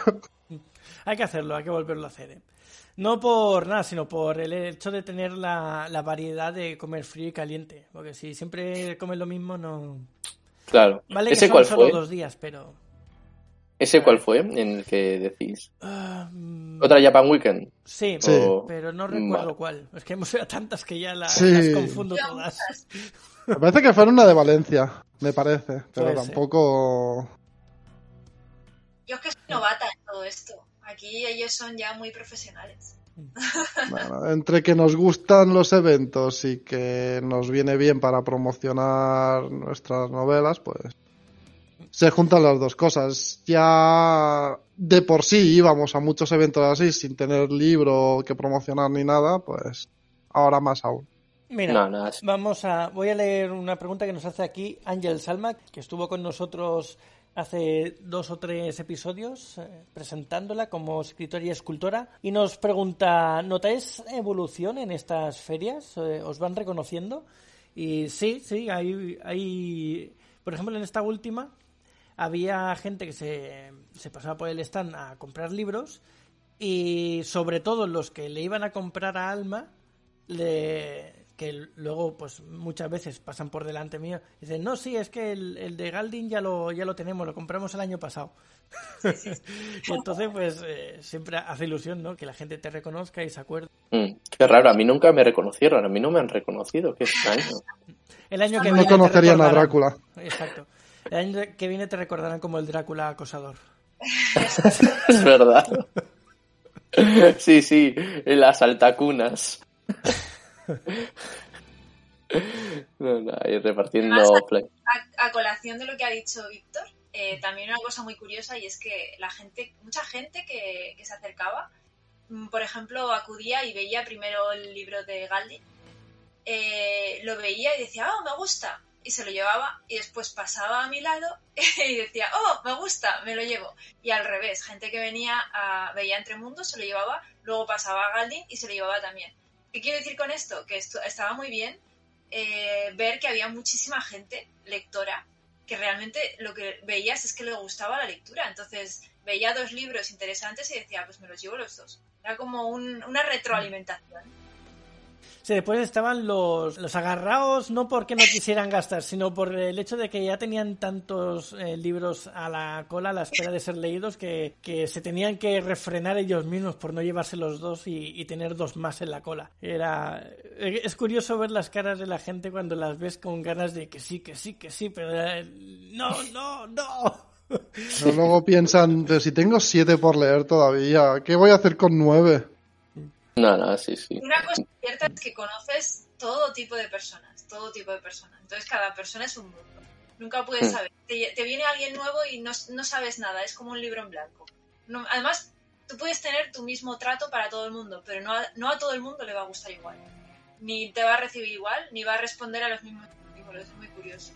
Hay que hacerlo, hay que volverlo a hacer. ¿eh? No por nada, sino por el hecho de tener la, la variedad de comer frío y caliente. Porque si siempre comes lo mismo, no. Claro. Vale, que ¿Ese son cuál solo fue? dos días, pero. ¿Ese cuál fue en el que decís? ¿Otra Japan Weekend? Sí, Sí. O- pero no recuerdo Vale. cuál. Es que hemos ido a tantas que ya la- Sí. las confundo todas. Me parece que fue una de Valencia, me parece, pero Puede ser. tampoco. Yo es que soy novata en todo esto. Aquí ellos son ya muy profesionales. Bueno, entre que nos gustan los eventos y que nos viene bien para promocionar nuestras novelas, pues se juntan las dos cosas. Ya de por sí íbamos a muchos eventos así sin tener libro que promocionar ni nada, pues ahora más aún. Mira, No, vamos a. Voy a leer una pregunta que nos hace aquí Ángel Salma, que estuvo con nosotros hace dos o tres episodios eh, presentándola como escritora y escultora y nos pregunta ¿notáis evolución en estas ferias? Eh, ¿Os van reconociendo? Y sí, sí, hay, hay por ejemplo en esta última había gente que se, se pasaba por el stand a comprar libros y sobre todo los que le iban a comprar a Alma le que luego pues muchas veces pasan por delante mío y dicen, no, sí, es que el, el de Galdin ya lo, ya lo tenemos, lo compramos el año pasado. y entonces pues eh, siempre hace ilusión, ¿no? Que la gente te reconozca y se acuerde. Mm, qué raro, a mí nunca me reconocieron, a mí no me han reconocido, qué extraño. el año que no viene conocerían a Drácula. Exacto. El año que viene te recordarán como el Drácula acosador. es verdad. Sí, sí, las altacunas. No, no, ahí repartiendo a, a, colación de lo que ha dicho Víctor, eh, también una cosa muy curiosa y es que la gente, mucha gente que, que, se acercaba, mm, por ejemplo, acudía y veía primero el libro de Galdi, eh, lo veía y decía, oh, me gusta, y se lo llevaba y después pasaba a mi lado y decía, oh, me gusta, me lo llevo. Y al revés, gente que venía veía Entre Mundos se lo llevaba, luego pasaba a Galdin y se lo llevaba también. ¿Qué quiero decir con esto? Que esto estaba muy bien eh, ver que había muchísima gente lectora que realmente lo que veías es que le gustaba la lectura. Entonces veía dos libros interesantes y decía, pues me los llevo los dos. Era como un, una retroalimentación. Sí, después estaban los, los agarrados, no porque no quisieran gastar, sino por el hecho de que ya tenían tantos eh, libros a la cola a la espera de ser leídos que, que, se tenían que refrenar ellos mismos por no llevarse los dos y, tener dos más en la cola. Era eh, Es curioso ver las caras de la gente cuando las ves con ganas de que sí, que sí, que sí, pero no, no, no. Pero luego piensan, pero si tengo siete por leer todavía, ¿qué voy a hacer con nueve? No, no, sí, sí. Una cosa cierta es que conoces todo tipo de personas, todo tipo de personas. Entonces cada persona es un mundo. Nunca puedes saber. Te, te viene alguien nuevo y no, no, sabes nada, es como un libro en blanco. No, además, tú puedes tener tu mismo trato para todo el mundo, pero no a, no a todo el mundo le va a gustar igual. Ni te va a recibir igual, ni va a responder a los mismos estímulos. Es muy curioso.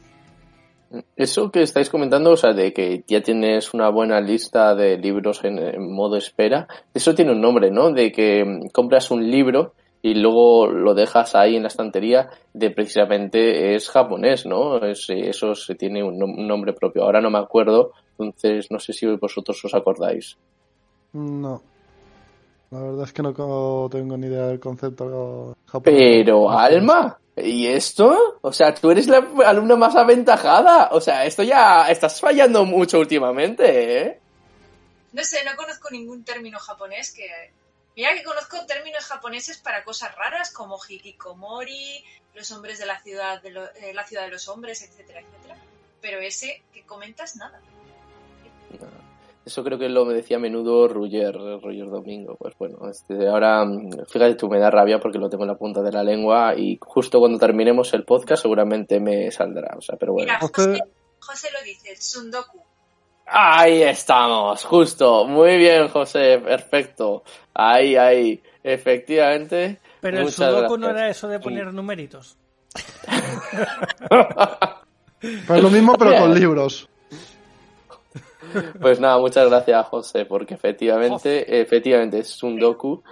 Eso que estáis comentando, o sea, de que ya tienes una buena lista de libros en, modo espera, eso tiene un nombre, ¿no? De que compras un libro y luego lo dejas ahí en la estantería, de precisamente es japonés, ¿no? Es, eso se tiene un, un nombre propio. Ahora no me acuerdo, entonces no sé si vosotros os acordáis. No. La verdad es que no tengo ni idea del concepto japonés. Pero, Alma, ¿Y esto? O sea, tú eres la alumna más aventajada. O sea, esto ya estás fallando mucho últimamente, ¿eh? No sé, no conozco ningún término japonés que... Mira que conozco términos japoneses para cosas raras como hikikomori, los hombres de la ciudad de, lo, eh, la ciudad de los hombres, etcétera, etcétera. Pero ese que comentas nada. No. Eso creo que lo me decía a menudo Roger, Roger Domingo. Pues bueno, este, ahora fíjate tú, me da rabia porque lo tengo en la punta de la lengua y justo cuando terminemos el podcast seguramente me saldrá. O sea, pero bueno. Mira, José, José lo dice, Sundoku. Ahí estamos, justo. Muy bien, José, perfecto. Ahí, ahí. Efectivamente. Pero el Sudoku no era eso de poner numeritos. pues lo mismo, pero con libros. Pues nada, muchas gracias, José, porque efectivamente, efectivamente es un docu.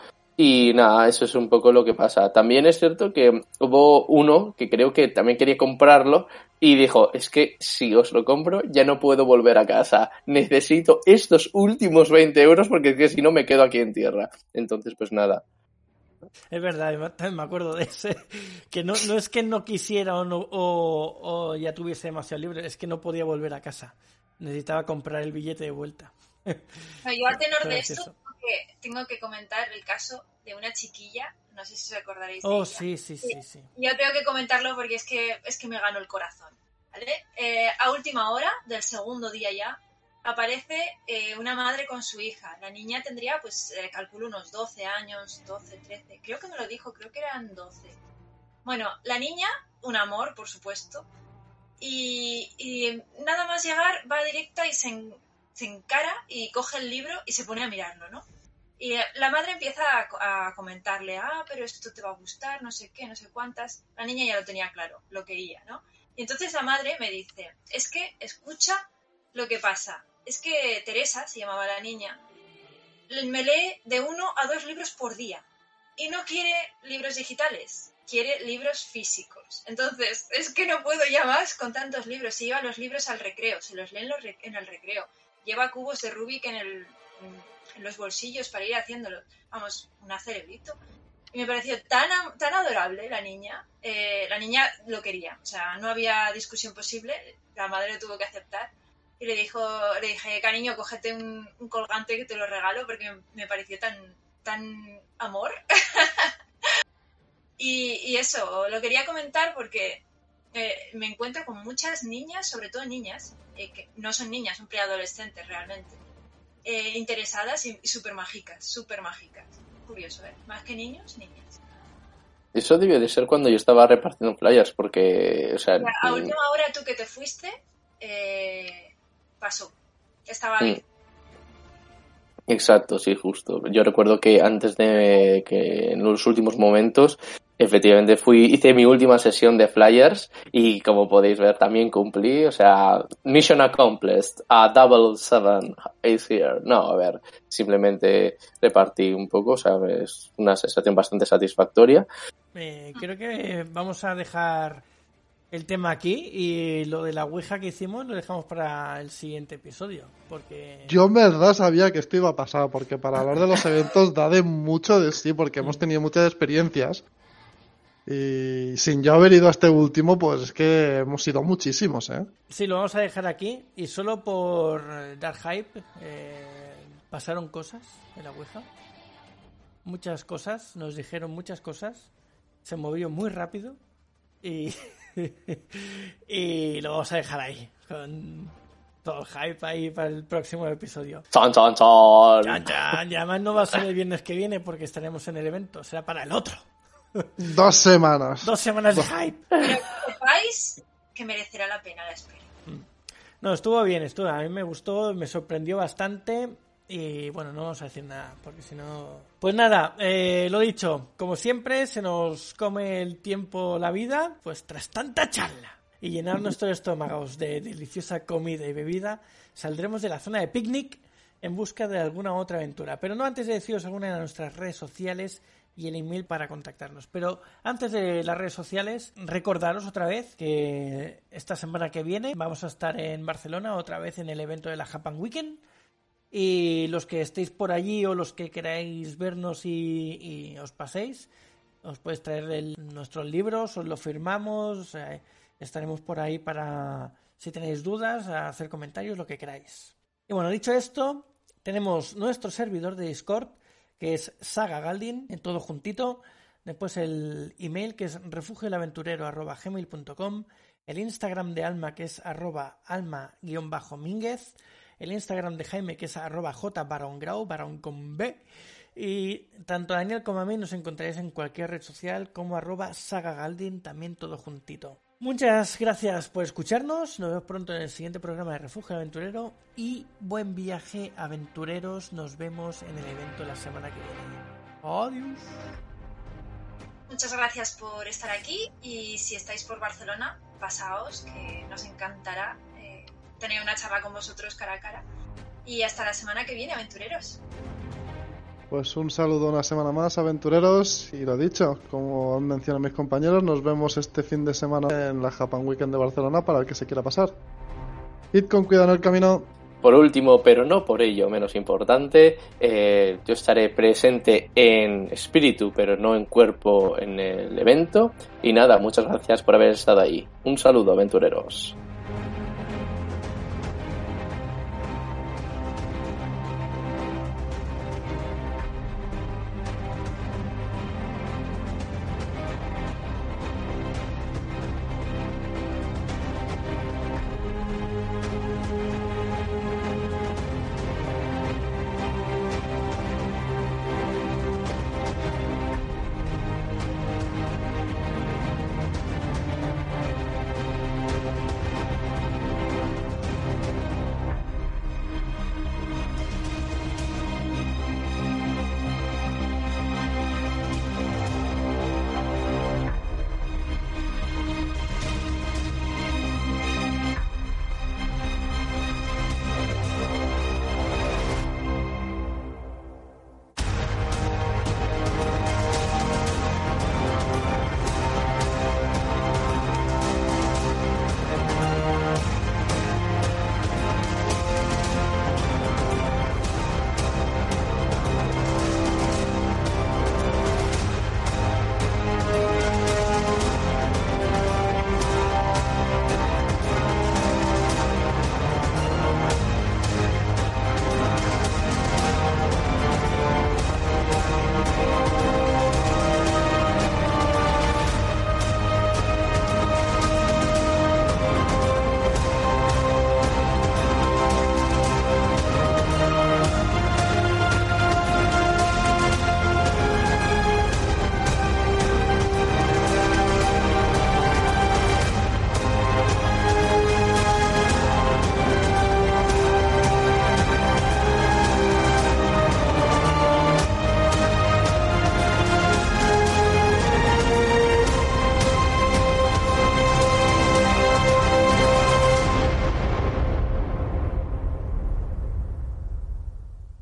Y nada, eso es un poco lo que pasa. También es cierto que hubo uno que creo que también quería comprarlo y dijo, es que si os lo compro ya no puedo volver a casa. Necesito estos últimos 20 euros porque es que si no me quedo aquí en tierra. Entonces, pues nada. Es verdad, me acuerdo de ese. Que no, no es que no quisiera o, no, o, o ya tuviese demasiado libre, es que no podía volver a casa necesitaba comprar el billete de vuelta. No, yo al tenor de esto tengo que, tengo que, comentar el caso de una chiquilla, no sé si os acordaréis oh, de ella. sí, sí, sí, sí. Yo tengo que comentarlo porque es que, es que me ganó el corazón. ¿vale? Eh, a última hora del segundo día ya, aparece eh, una madre con su hija. La niña tendría, pues, eh, calculo unos 12 años, 12, 13. Creo que me lo dijo, creo que eran 12. Bueno, la niña, un amor, por supuesto, y, nada más llegar va directa y se, en, se, encara y coge el libro y se pone a mirarlo, ¿no? Y la madre empieza a, a, comentarle, ah, pero esto te va a gustar, no sé qué, no sé cuántas. La niña ya lo tenía claro, lo quería, ¿no? Y entonces la madre me dice, es que escucha lo que pasa. Es que Teresa, se llamaba la niña, me lee de uno a dos libros por día y no quiere libros digitales quiere libros físicos. Entonces, es que no puedo ya más con tantos libros. Se lleva los libros al recreo, se los lee en, los rec en el recreo. Lleva cubos de Rubik en, el, en, los bolsillos para ir haciéndolo. Vamos, un cerebrito. Y me pareció tan, tan adorable la niña. Eh, la niña lo quería, o sea, no había discusión posible. La madre lo tuvo que aceptar. Y le, dijo, le dije, cariño, cógete un, un colgante que te lo regalo porque me pareció tan, tan amor. y, y, eso, lo quería comentar porque eh, me encuentro con muchas niñas, sobre todo niñas, eh, que no son niñas, son preadolescentes realmente, eh, interesadas y, súper mágicas, súper mágicas. Curioso, ¿eh? Más que niños, niñas. Eso debió de ser cuando yo estaba repartiendo flyers, porque, o sea... A última hora tú que te fuiste, eh, pasó. Estaba ahí. Exacto, sí, justo. Yo recuerdo que antes de que en los últimos momentos, efectivamente fui, hice mi última sesión de flyers y como podéis ver también cumplí, o sea, mission accomplished, a double seven is here. No, a ver, simplemente repartí un poco, o sea, es una sensación bastante satisfactoria. Eh, creo que vamos a dejar el tema aquí y lo de la Ouija que hicimos lo dejamos para el siguiente episodio. Porque... Yo en verdad sabía que esto iba a pasar, porque para hablar de los eventos da de mucho de sí, porque hemos tenido muchas experiencias. Y sin yo haber ido a este último, pues es que hemos ido muchísimos, ¿eh? Sí, lo vamos a dejar aquí. Y solo por dar hype, eh, pasaron cosas en la Ouija. Muchas cosas, nos dijeron muchas cosas. Se movió muy rápido. Y y lo vamos a dejar ahí, con todo el hype ahí para el próximo episodio. ¡Chan, chan, chan! Chan, chan. Y además no va a ser el viernes que viene porque estaremos en el evento, será para el otro. Dos semanas. Dos semanas de hype. Pero que sepáis que merecerá la pena la espera. No, estuvo bien, estuvo. A mí me gustó, me sorprendió bastante. Y bueno, no vamos a decir nada, porque si no. Pues nada, eh, lo dicho, como siempre, se nos come el tiempo la vida, pues tras tanta charla y llenar nuestros estómagos de deliciosa comida y bebida, saldremos de la zona de picnic en busca de alguna otra aventura. Pero no antes de deciros alguna de nuestras redes sociales y el email para contactarnos. Pero antes de las redes sociales, recordaros otra vez que esta semana que viene vamos a estar en Barcelona, otra vez en el evento de la Japan Weekend. Y los que estéis por allí o los que queráis vernos y, os paséis, os podéis traer nuestros libros, os lo firmamos, eh, estaremos por ahí para, si tenéis dudas, hacer comentarios, lo que queráis. Y bueno, dicho esto, tenemos nuestro servidor de Discord, que es Saga Galdin, en todo juntito. Después el email, que es refugioelaventurero.gmail.com. El Instagram de Alma, que es arroba alma-mínguez el Instagram de Jaime, que es arroba jbarongrau, barón con B. Y tanto Daniel como a mí nos encontraréis en cualquier red social como arroba sagagaldin, también todo juntito. Muchas gracias por escucharnos, nos vemos pronto en el siguiente programa de Refugio Aventurero y buen viaje aventureros, nos vemos en el evento la semana que viene. Adiós. Muchas gracias por estar aquí y si estáis por Barcelona, pasaos, que nos encantará tener una charla con vosotros cara a cara. Y hasta la semana que viene, aventureros. Pues un saludo una semana más, aventureros. Y lo dicho, como han mencionado mis compañeros, nos vemos este fin de semana en la Japan Weekend de Barcelona para el que se quiera pasar. Id con cuidado en el camino. Por último, pero no por ello menos importante, eh, yo estaré presente en espíritu, pero no en cuerpo en el evento. Y nada, muchas gracias por haber estado ahí. Un saludo, aventureros.